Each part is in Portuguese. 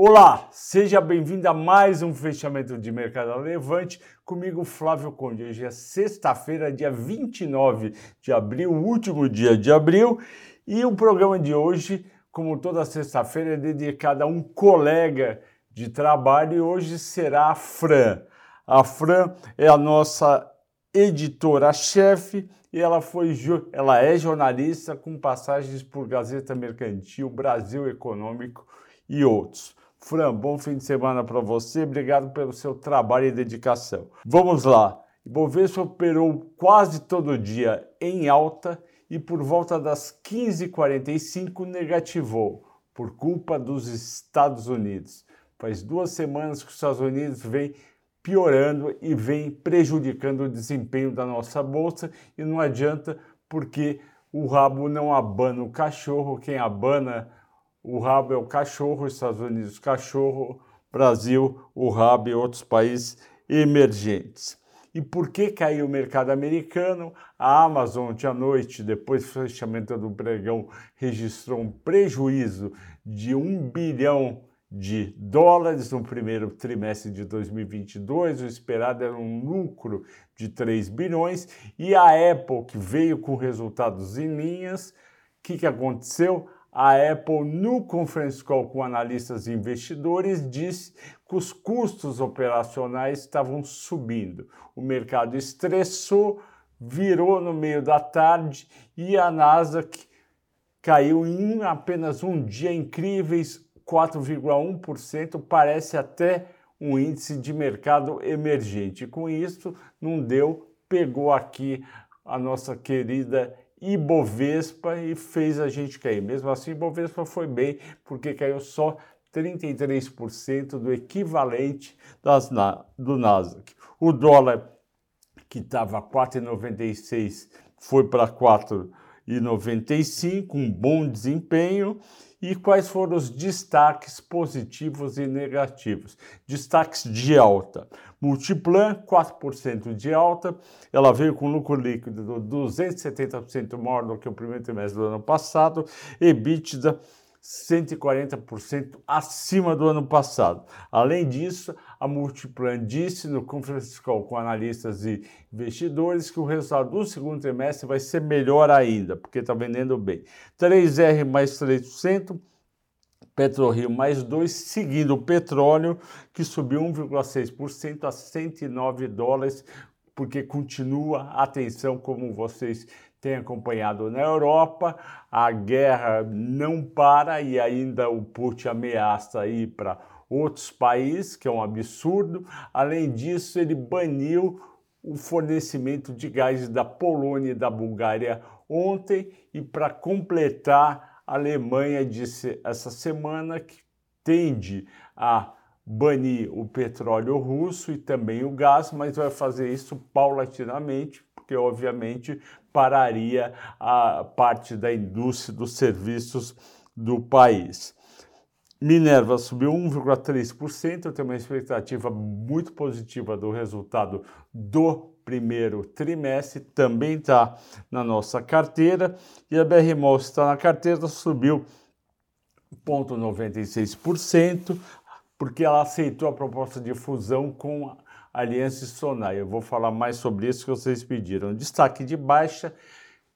Olá, seja bem-vindo a mais um fechamento de mercado levante comigo Flávio Conde. Hoje é sexta-feira, dia 29 de abril, último dia de abril, e o programa de hoje, como toda sexta-feira, é dedicado a um colega de trabalho e hoje será a Fran. A Fran é a nossa editora-chefe e ela foi ela é jornalista com passagens por Gazeta Mercantil, Brasil Econômico e outros. Fran, bom fim de semana para você. Obrigado pelo seu trabalho e dedicação. Vamos lá. Ibovespa operou quase todo dia em alta e por volta das 15h45 negativou por culpa dos Estados Unidos. Faz duas semanas que os Estados Unidos vem piorando e vem prejudicando o desempenho da nossa bolsa e não adianta porque o rabo não abana o cachorro, quem abana o rabo é o cachorro, Estados Unidos, cachorro, Brasil, o rabo e outros países emergentes. E por que caiu o mercado americano? A Amazon, ontem à noite, depois do fechamento do pregão, registrou um prejuízo de 1 bilhão de dólares no primeiro trimestre de 2022, o esperado era um lucro de 3 bilhões, e a Apple, que veio com resultados em linhas, o que, que aconteceu? A Apple, no conference call com analistas e investidores, disse que os custos operacionais estavam subindo. O mercado estressou, virou no meio da tarde e a Nasdaq caiu em apenas um dia incríveis 4,1%, parece até um índice de mercado emergente. Com isso, não deu, pegou aqui a nossa querida Ibovespa e fez a gente cair. Mesmo assim, Ibovespa foi bem, porque caiu só 33% do equivalente das, do Nasdaq. O dólar, que estava 4,96, foi para 4,95, um bom desempenho. E quais foram os destaques positivos e negativos? Destaques de alta. Multiplan, 4% de alta, ela veio com lucro líquido 270% maior do que o primeiro trimestre do ano passado, EBITDA 140% acima do ano passado. Além disso, a Multiplan disse no conference call com analistas e investidores que o resultado do segundo trimestre vai ser melhor ainda, porque está vendendo bem. 3R mais 3%, PetroRio mais 2, seguindo o petróleo, que subiu 1,6% a 109 dólares, porque continua a tensão, como vocês têm acompanhado na Europa, a guerra não para e ainda o Putin ameaça ir para outros países, que é um absurdo. Além disso, ele baniu o fornecimento de gás da Polônia e da Bulgária ontem e para completar a Alemanha disse essa semana que tende a banir o petróleo russo e também o gás, mas vai fazer isso paulatinamente, porque obviamente pararia a parte da indústria dos serviços do país. Minerva subiu 1,3%, eu tenho uma expectativa muito positiva do resultado do primeiro trimestre, também está na nossa carteira, e a BR Malls está na carteira, subiu 0,96%, porque ela aceitou a proposta de fusão com a Aliança Sonai. Eu vou falar mais sobre isso que vocês pediram. Destaque de baixa,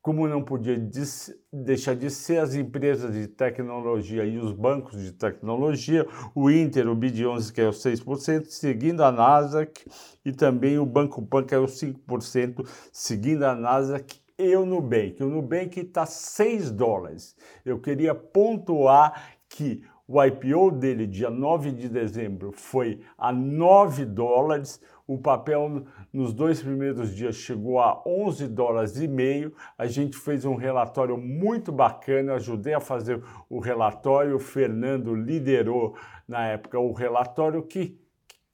como não podia deixar de ser as empresas de tecnologia e os bancos de tecnologia, o Inter, o BID11 caiu 6%, seguindo a Nasdaq, e também o Banco Pan caiu 5%, seguindo a Nasdaq e o Nubank. O Nubank está 6 dólares. Eu queria pontuar que o IPO dele, dia 9 de dezembro, foi a 9 dólares. O papel nos dois primeiros dias chegou a 11 dólares e meio. A gente fez um relatório muito bacana, ajudei a fazer o relatório. O Fernando liderou na época o relatório. O que,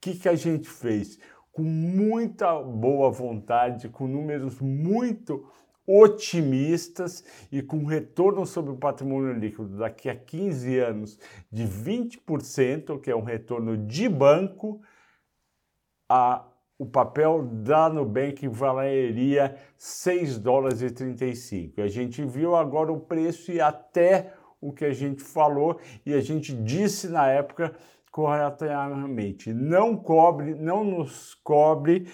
que, que a gente fez? Com muita boa vontade, com números muito otimistas e com retorno sobre o patrimônio líquido daqui a 15 anos de 20%, que é um retorno de banco, a, o papel da Nubank valeria 6 dólares e 35. A gente viu agora o preço e até o que a gente falou e a gente disse na época corretamente. Não cobre, não nos cobre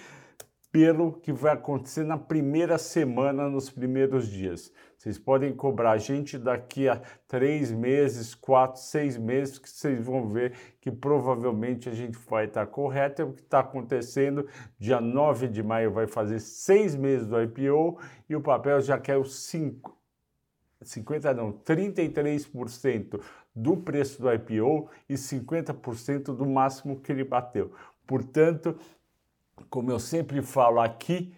pelo que vai acontecer na primeira semana, nos primeiros dias. Vocês podem cobrar a gente daqui a três meses, quatro, seis meses, que vocês vão ver que provavelmente a gente vai estar correto. É o que está acontecendo. Dia 9 de maio vai fazer seis meses do IPO e o papel já quer os 5, 50 não, 33% do preço do IPO e 50% do máximo que ele bateu. Portanto, como eu sempre falo aqui,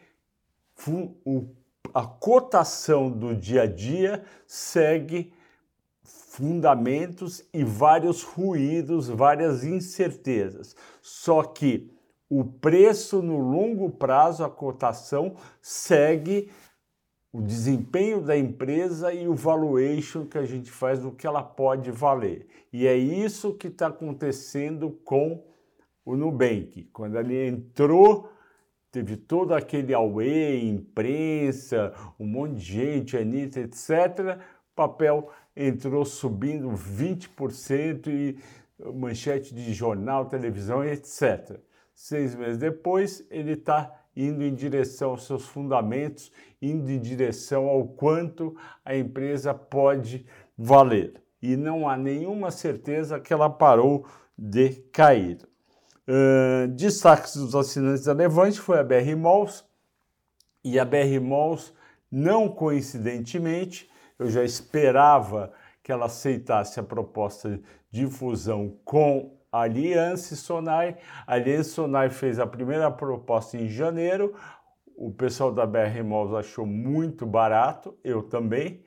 a cotação do dia a dia segue fundamentos e vários ruídos, várias incertezas. Só que o preço no longo prazo, a cotação, segue o desempenho da empresa e o valuation que a gente faz do que ela pode valer. E é isso que está acontecendo com o Nubank. Quando ele entrou, teve todo aquele away, imprensa, um monte de gente, Anitta, etc. Papel entrou subindo 20% e manchete de jornal, televisão, etc. Seis meses depois, ele está indo em direção aos seus fundamentos, indo em direção ao quanto a empresa pode valer. E não há nenhuma certeza que ela parou de cair. Uh, destaques dos assinantes da Levante foi a BR Malls, e a BR Malls, não coincidentemente, eu já esperava que ela aceitasse a proposta de fusão com a Aliança Sonai. A Aliança Sonai fez a primeira proposta em janeiro, o pessoal da BR Malls achou muito barato, eu também.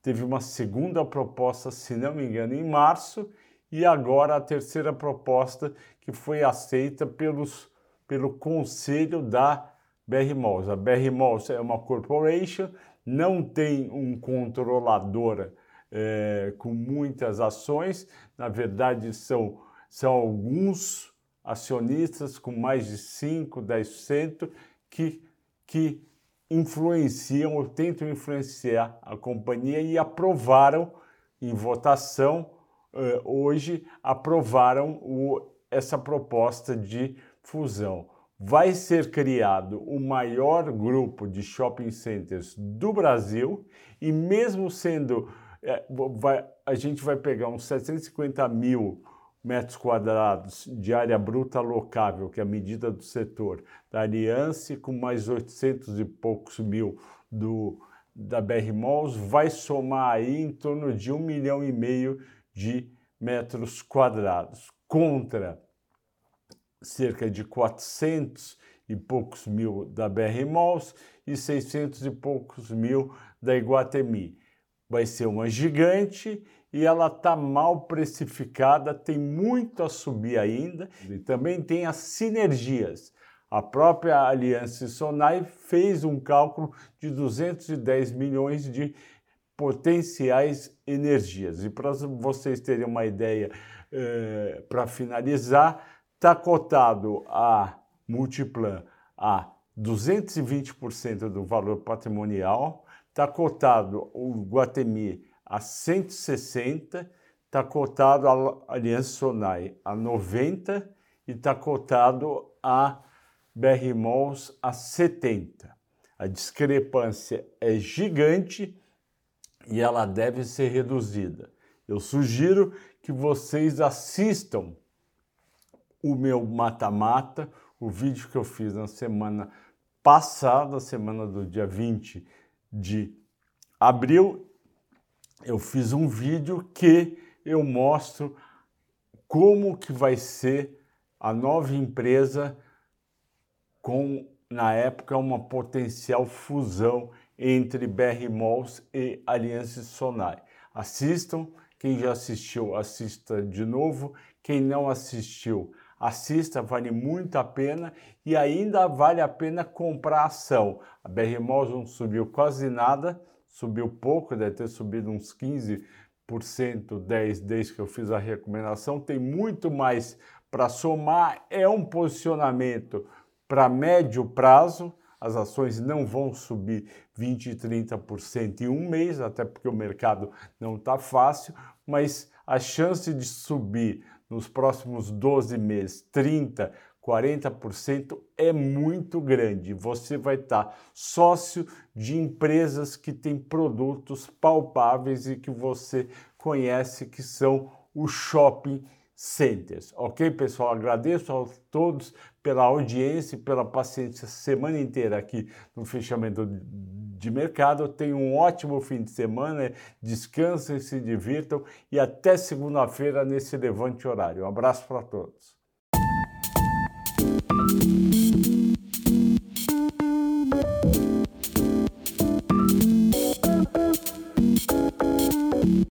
Teve uma segunda proposta, se não me engano, em março, e agora a terceira proposta que foi aceita pelos, pelo conselho da BR Malls. A BR Malls é uma corporation, não tem um controlador é, com muitas ações, na verdade são, são alguns acionistas com mais de 5, 10% que, que influenciam ou tentam influenciar a companhia e aprovaram em votação uh, hoje aprovaram o, essa proposta de fusão. Vai ser criado o maior grupo de shopping centers do Brasil e mesmo sendo é, vai, a gente vai pegar uns 750 mil metros quadrados de área bruta locável, que é a medida do setor da Aliança, com mais 800 e poucos mil do, da BR Malls, vai somar aí em torno de um milhão e meio de metros quadrados, contra cerca de 400 e poucos mil da BR Malls e 600 e poucos mil da Iguatemi. Vai ser uma gigante e ela está mal precificada, tem muito a subir ainda e também tem as sinergias. A própria Aliança Sonai fez um cálculo de 210 milhões de potenciais energias. E para vocês terem uma ideia, eh, para finalizar, está cotado a Multiplan a 220% do valor patrimonial, está cotado o Guatemi a 160, está cotado a Aliança Sonai a 90 e está cotado a BR Malls a 70. A discrepância é gigante e ela deve ser reduzida. Eu sugiro que vocês assistam o meu mata-mata, o vídeo que eu fiz na semana passada, semana do dia 20 de abril, eu fiz um vídeo que eu mostro como que vai ser a nova empresa com na época uma potencial fusão entre BR Malls e Aliança Sonai. Assistam, quem já assistiu, assista de novo. Quem não assistiu, assista, vale muito a pena e ainda vale a pena comprar ação. A BR Malls não subiu quase nada, subiu pouco, deve ter subido uns 15%, 10% desde que eu fiz a recomendação. Tem muito mais para somar, é um posicionamento para médio prazo as ações não vão subir 20, 30% em um mês, até porque o mercado não está fácil, mas a chance de subir nos próximos 12 meses 30, 40% é muito grande. Você vai estar sócio de empresas que têm produtos palpáveis e que você conhece, que são os shopping centers. Ok, pessoal? Agradeço a todos pela audiência e pela paciência semana inteira aqui no fechamento de mercado. Tenham um ótimo fim de semana, descansem, se divirtam e até segunda-feira nesse levante horário. Um abraço para todos.